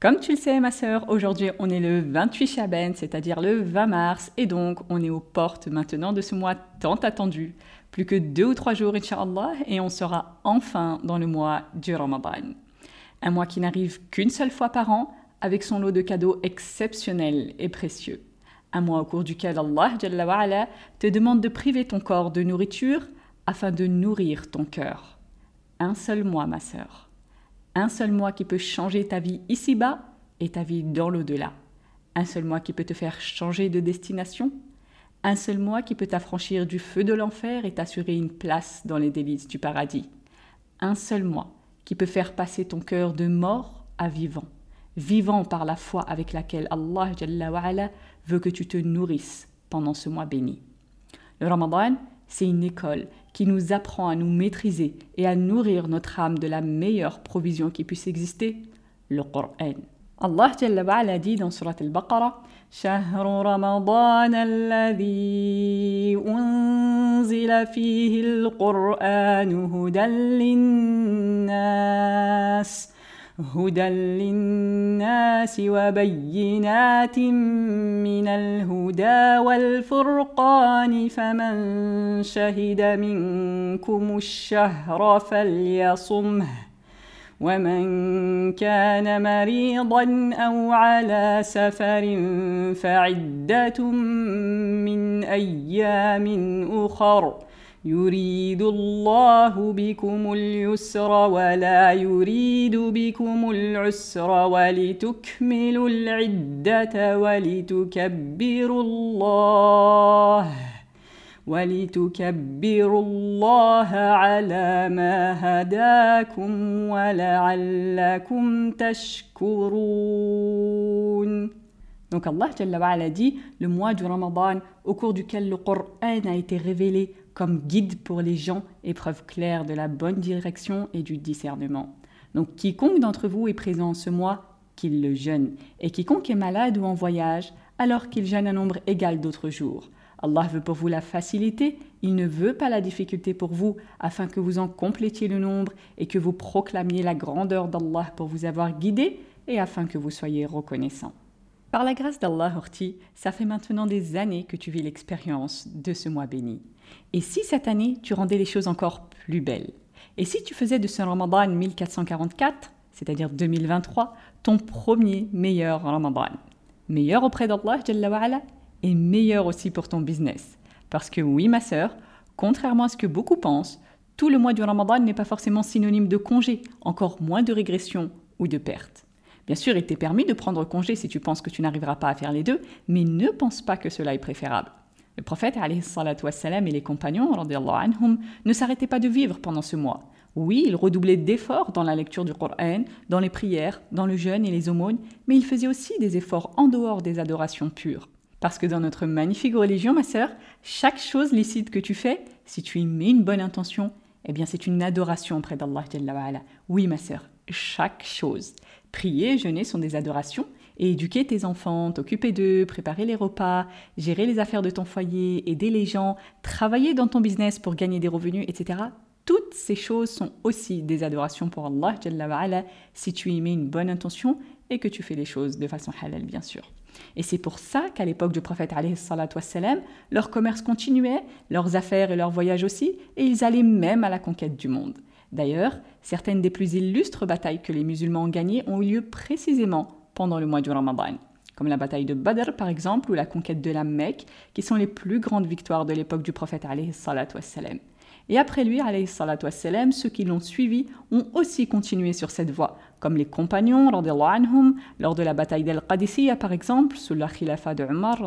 Comme tu le sais, ma sœur, aujourd'hui on est le 28 Chaben, c'est-à-dire le 20 mars, et donc on est aux portes maintenant de ce mois tant attendu. Plus que deux ou trois jours, Inch'Allah, et on sera enfin dans le mois du Ramadan. Un mois qui n'arrive qu'une seule fois par an, avec son lot de cadeaux exceptionnels et précieux. Un mois au cours duquel Allah te demande de priver ton corps de nourriture afin de nourrir ton cœur. Un seul mois, ma sœur un seul mois qui peut changer ta vie ici-bas et ta vie dans l'au-delà. Un seul mois qui peut te faire changer de destination. Un seul mois qui peut t'affranchir du feu de l'enfer et t'assurer une place dans les délices du paradis. Un seul mois qui peut faire passer ton cœur de mort à vivant. Vivant par la foi avec laquelle Allah veut que tu te nourrisses pendant ce mois béni. Le Ramadan, c'est une école qui nous apprend à nous maîtriser et à nourrir notre âme de la meilleure provision qui puisse exister, le Coran. Allah Jalla wa dit dans Surat al-Baqarah شهر رمضان الذي أنزل فيه القرآن هدى للناس هدى للناس وبينات من الهدى والفرقان فمن شهد منكم الشهر فليصمه ومن كان مريضا أو على سفر فعدة من أيام أخر. يريد الله بكم اليسر ولا يريد بكم العسر ولتكملوا العدة ولتكبروا الله ولتكبروا الله على ما هداكم ولعلكم تشكرون. Donc Allah a dit le mois du Ramadan au cours duquel le Coran a été révélé comme guide pour les gens et preuve claire de la bonne direction et du discernement. Donc quiconque d'entre vous est présent ce mois, qu'il le jeûne, et quiconque est malade ou en voyage, alors qu'il jeûne un nombre égal d'autres jours. Allah veut pour vous la facilité, il ne veut pas la difficulté pour vous, afin que vous en complétiez le nombre et que vous proclamiez la grandeur d'Allah pour vous avoir guidé et afin que vous soyez reconnaissant. Par la grâce d'Allah, Horti, ça fait maintenant des années que tu vis l'expérience de ce mois béni. Et si cette année, tu rendais les choses encore plus belles? Et si tu faisais de ce Ramadan 1444, c'est-à-dire 2023, ton premier meilleur Ramadan? Meilleur auprès d'Allah et meilleur aussi pour ton business? Parce que oui, ma sœur, contrairement à ce que beaucoup pensent, tout le mois du Ramadan n'est pas forcément synonyme de congé, encore moins de régression ou de perte. Bien sûr, il t'est permis de prendre congé si tu penses que tu n'arriveras pas à faire les deux, mais ne pense pas que cela est préférable. Le prophète wassalam, et les compagnons anhum, ne s'arrêtaient pas de vivre pendant ce mois. Oui, ils redoublaient d'efforts dans la lecture du Coran, dans les prières, dans le jeûne et les aumônes, mais ils faisaient aussi des efforts en dehors des adorations pures. Parce que dans notre magnifique religion, ma sœur, chaque chose licite que tu fais, si tu y mets une bonne intention, eh bien c'est une adoration auprès d'Allah. Oui, ma sœur, chaque chose. Prier, jeûner sont des adorations, et éduquer tes enfants, t'occuper d'eux, préparer les repas, gérer les affaires de ton foyer, aider les gens, travailler dans ton business pour gagner des revenus, etc. Toutes ces choses sont aussi des adorations pour Allah si tu y mets une bonne intention et que tu fais les choses de façon halal, bien sûr. Et c'est pour ça qu'à l'époque du prophète, leur commerce continuait, leurs affaires et leurs voyages aussi, et ils allaient même à la conquête du monde. D'ailleurs, certaines des plus illustres batailles que les musulmans ont gagnées ont eu lieu précisément pendant le mois du Ramadan, comme la bataille de Badr par exemple ou la conquête de la Mecque, qui sont les plus grandes victoires de l'époque du prophète Et après lui, wassalam, ceux qui l'ont suivi ont aussi continué sur cette voie, comme les compagnons anhum, lors de la bataille d'Al-Qadisiyya par exemple, sous la khilafa de Umar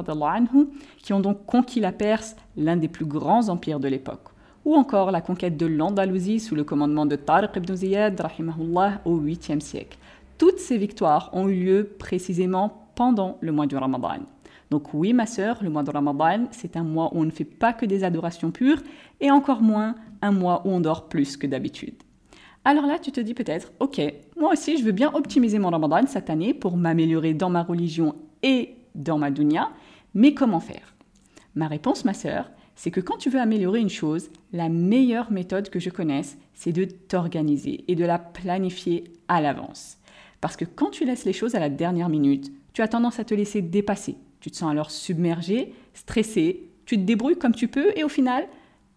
qui ont donc conquis la Perse, l'un des plus grands empires de l'époque. Ou encore la conquête de l'Andalousie sous le commandement de Tariq ibn Ziyad rahimahullah, au 8e siècle. Toutes ces victoires ont eu lieu précisément pendant le mois du Ramadan. Donc oui, ma sœur, le mois de Ramadan, c'est un mois où on ne fait pas que des adorations pures, et encore moins un mois où on dort plus que d'habitude. Alors là, tu te dis peut-être, ok, moi aussi, je veux bien optimiser mon Ramadan cette année pour m'améliorer dans ma religion et dans ma dunya, mais comment faire? Ma réponse, ma sœur, c'est que quand tu veux améliorer une chose, la meilleure méthode que je connaisse, c'est de t'organiser et de la planifier à l'avance. Parce que quand tu laisses les choses à la dernière minute, tu as tendance à te laisser dépasser. Tu te sens alors submergé, stressé, tu te débrouilles comme tu peux et au final,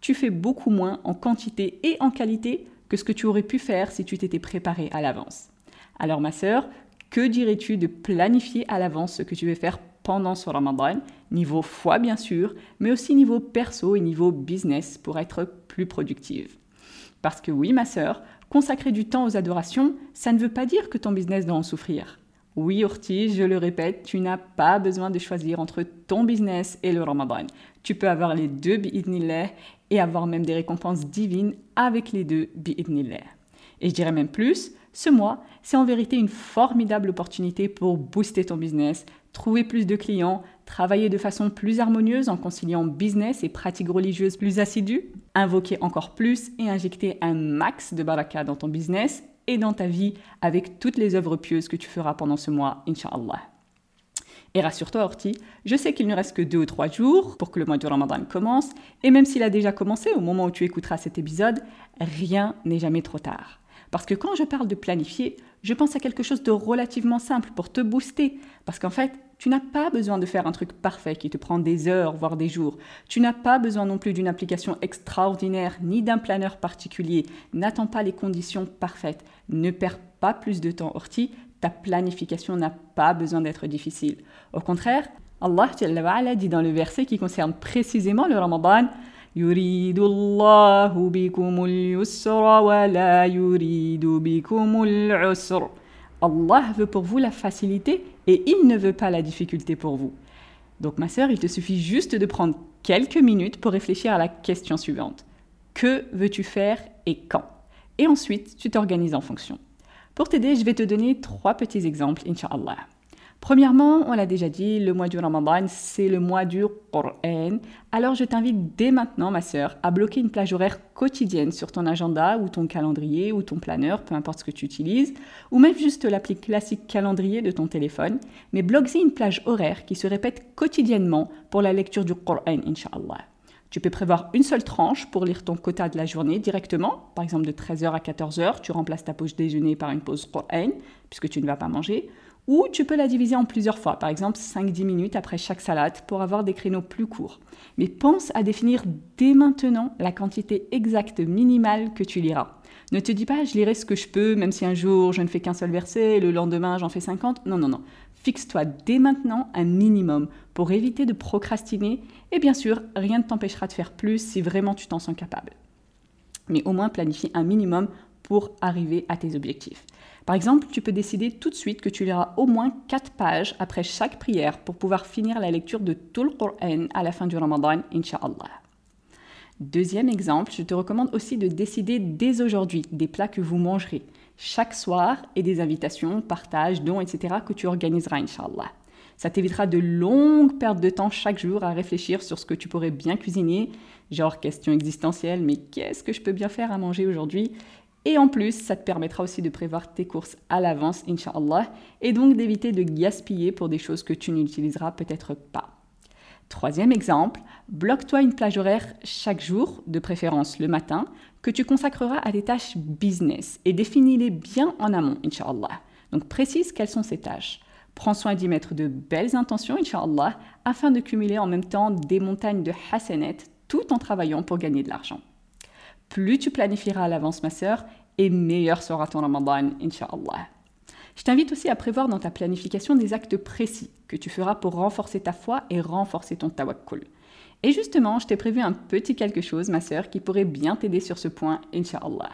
tu fais beaucoup moins en quantité et en qualité que ce que tu aurais pu faire si tu t'étais préparé à l'avance. Alors ma sœur, que dirais-tu de planifier à l'avance ce que tu veux faire pendant ce Ramadan, niveau foi bien sûr, mais aussi niveau perso et niveau business pour être plus productive. Parce que oui ma sœur, consacrer du temps aux adorations, ça ne veut pas dire que ton business doit en souffrir. Oui, Ortiz, je le répète, tu n'as pas besoin de choisir entre ton business et le Ramadan. Tu peux avoir les deux bi'idnillah et avoir même des récompenses divines avec les deux bi'idnillah. Et je dirais même plus, ce mois, c'est en vérité une formidable opportunité pour booster ton business, trouver plus de clients, travailler de façon plus harmonieuse en conciliant business et pratiques religieuses plus assidues, invoquer encore plus et injecter un max de baraka dans ton business et dans ta vie avec toutes les œuvres pieuses que tu feras pendant ce mois, Inch'Allah. Et rassure-toi, Orti, je sais qu'il ne reste que deux ou trois jours pour que le mois du Ramadan commence, et même s'il a déjà commencé au moment où tu écouteras cet épisode, rien n'est jamais trop tard. Parce que quand je parle de planifier, je pense à quelque chose de relativement simple pour te booster. Parce qu'en fait, tu n'as pas besoin de faire un truc parfait qui te prend des heures, voire des jours. Tu n'as pas besoin non plus d'une application extraordinaire ni d'un planeur particulier. N'attends pas les conditions parfaites. Ne perds pas plus de temps, Orti ta planification n'a pas besoin d'être difficile. Au contraire, Allah dit dans le verset qui concerne précisément le Ramadan Allah veut pour vous la facilité et il ne veut pas la difficulté pour vous. Donc ma sœur, il te suffit juste de prendre quelques minutes pour réfléchir à la question suivante. Que veux-tu faire et quand? Et ensuite, tu t'organises en fonction. Pour t'aider, je vais te donner trois petits exemples, Inch'Allah. Premièrement, on l'a déjà dit, le mois du Ramadan, c'est le mois du Qur'an. Alors je t'invite dès maintenant, ma sœur, à bloquer une plage horaire quotidienne sur ton agenda ou ton calendrier ou ton planeur, peu importe ce que tu utilises, ou même juste l'appli classique calendrier de ton téléphone, mais bloque-y une plage horaire qui se répète quotidiennement pour la lecture du Qur'an, Inch'Allah. Tu peux prévoir une seule tranche pour lire ton quota de la journée directement. Par exemple, de 13h à 14h, tu remplaces ta pause déjeuner par une pause Qur'an, puisque tu ne vas pas manger. Ou tu peux la diviser en plusieurs fois, par exemple 5-10 minutes après chaque salade pour avoir des créneaux plus courts. Mais pense à définir dès maintenant la quantité exacte minimale que tu liras. Ne te dis pas je lirai ce que je peux, même si un jour je ne fais qu'un seul verset et le lendemain j'en fais 50. Non, non, non. Fixe-toi dès maintenant un minimum pour éviter de procrastiner et bien sûr, rien ne t'empêchera de faire plus si vraiment tu t'en sens capable. Mais au moins planifie un minimum pour arriver à tes objectifs. Par exemple, tu peux décider tout de suite que tu liras au moins 4 pages après chaque prière pour pouvoir finir la lecture de tout le Coran à la fin du Ramadan, Inch'Allah. Deuxième exemple, je te recommande aussi de décider dès aujourd'hui des plats que vous mangerez chaque soir et des invitations, partages, dons, etc. que tu organiseras, Inch'Allah. Ça t'évitera de longues pertes de temps chaque jour à réfléchir sur ce que tu pourrais bien cuisiner, genre question existentielle, mais qu'est-ce que je peux bien faire à manger aujourd'hui? Et en plus, ça te permettra aussi de prévoir tes courses à l'avance, Inch'Allah, et donc d'éviter de gaspiller pour des choses que tu n'utiliseras peut-être pas. Troisième exemple, bloque-toi une plage horaire chaque jour, de préférence le matin, que tu consacreras à des tâches business et définis-les bien en amont, Inch'Allah. Donc précise quelles sont ces tâches. Prends soin d'y mettre de belles intentions, Inch'Allah, afin de cumuler en même temps des montagnes de hasanet tout en travaillant pour gagner de l'argent. Plus tu planifieras à l'avance, ma sœur, et meilleur sera ton Ramadan, Inch'Allah. Je t'invite aussi à prévoir dans ta planification des actes précis que tu feras pour renforcer ta foi et renforcer ton tawakkul. Et justement, je t'ai prévu un petit quelque chose, ma sœur, qui pourrait bien t'aider sur ce point, Inch'Allah.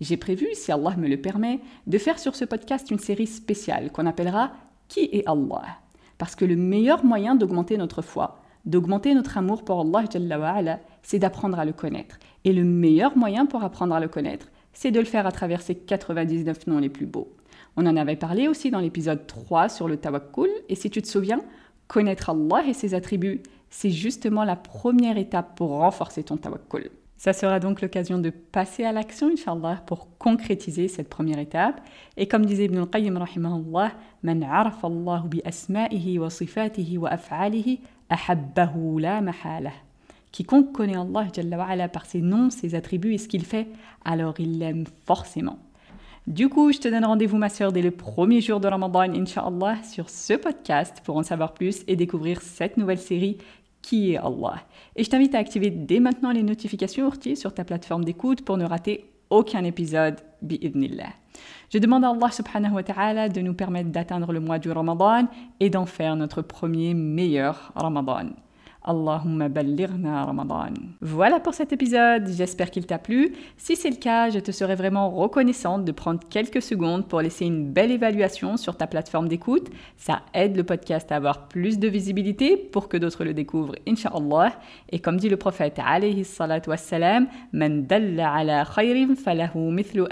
J'ai prévu, si Allah me le permet, de faire sur ce podcast une série spéciale qu'on appellera Qui est Allah? Parce que le meilleur moyen d'augmenter notre foi, d'augmenter notre amour pour Allah, c'est d'apprendre à le connaître. Et le meilleur moyen pour apprendre à le connaître, c'est de le faire à travers ces 99 noms les plus beaux. On en avait parlé aussi dans l'épisode 3 sur le tawakkul, et si tu te souviens, connaître Allah et ses attributs, c'est justement la première étape pour renforcer ton tawakkul. Ça sera donc l'occasion de passer à l'action, Inch'Allah, pour concrétiser cette première étape. Et comme disait Ibn al-Qayyim, rahimahullah, Man Allah bi asma'ihi wa sifatihi wa af'alihi, ahabbahu la mahalah. Quiconque connaît Allah Jalla par ses noms, ses attributs et ce qu'il fait, alors il l'aime forcément. Du coup, je te donne rendez-vous, ma sœur, dès le premier jour de Ramadan, Inch'Allah, sur ce podcast pour en savoir plus et découvrir cette nouvelle série qui est Allah. Et je t'invite à activer dès maintenant les notifications sur ta plateforme d'écoute pour ne rater aucun épisode, bi'idnillah. Je demande à Allah subhanahu wa ta'ala de nous permettre d'atteindre le mois du Ramadan et d'en faire notre premier meilleur Ramadan. Allahumma ballirna Ramadan. Voilà pour cet épisode, j'espère qu'il t'a plu. Si c'est le cas, je te serais vraiment reconnaissante de prendre quelques secondes pour laisser une belle évaluation sur ta plateforme d'écoute. Ça aide le podcast à avoir plus de visibilité pour que d'autres le découvrent, inshallah. Et comme dit le prophète khayrin falahu mithlu.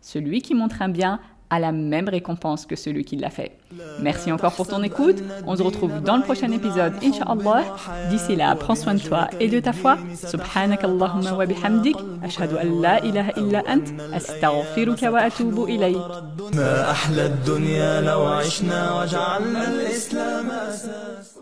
Celui qui montre un bien a la même récompense que celui qui l'a fait. Merci encore pour ton écoute. On se retrouve dans le prochain épisode, Inch'Allah. D'ici là, prends soin de toi et de ta foi. Subhanak Allahumma wa bihamdik. Ashhadu an la ilaha illa ant. Astaghfiruka wa atubu ilayk. ما أحلى الدنيا لو عشنا وجعلنا الإسلام أساس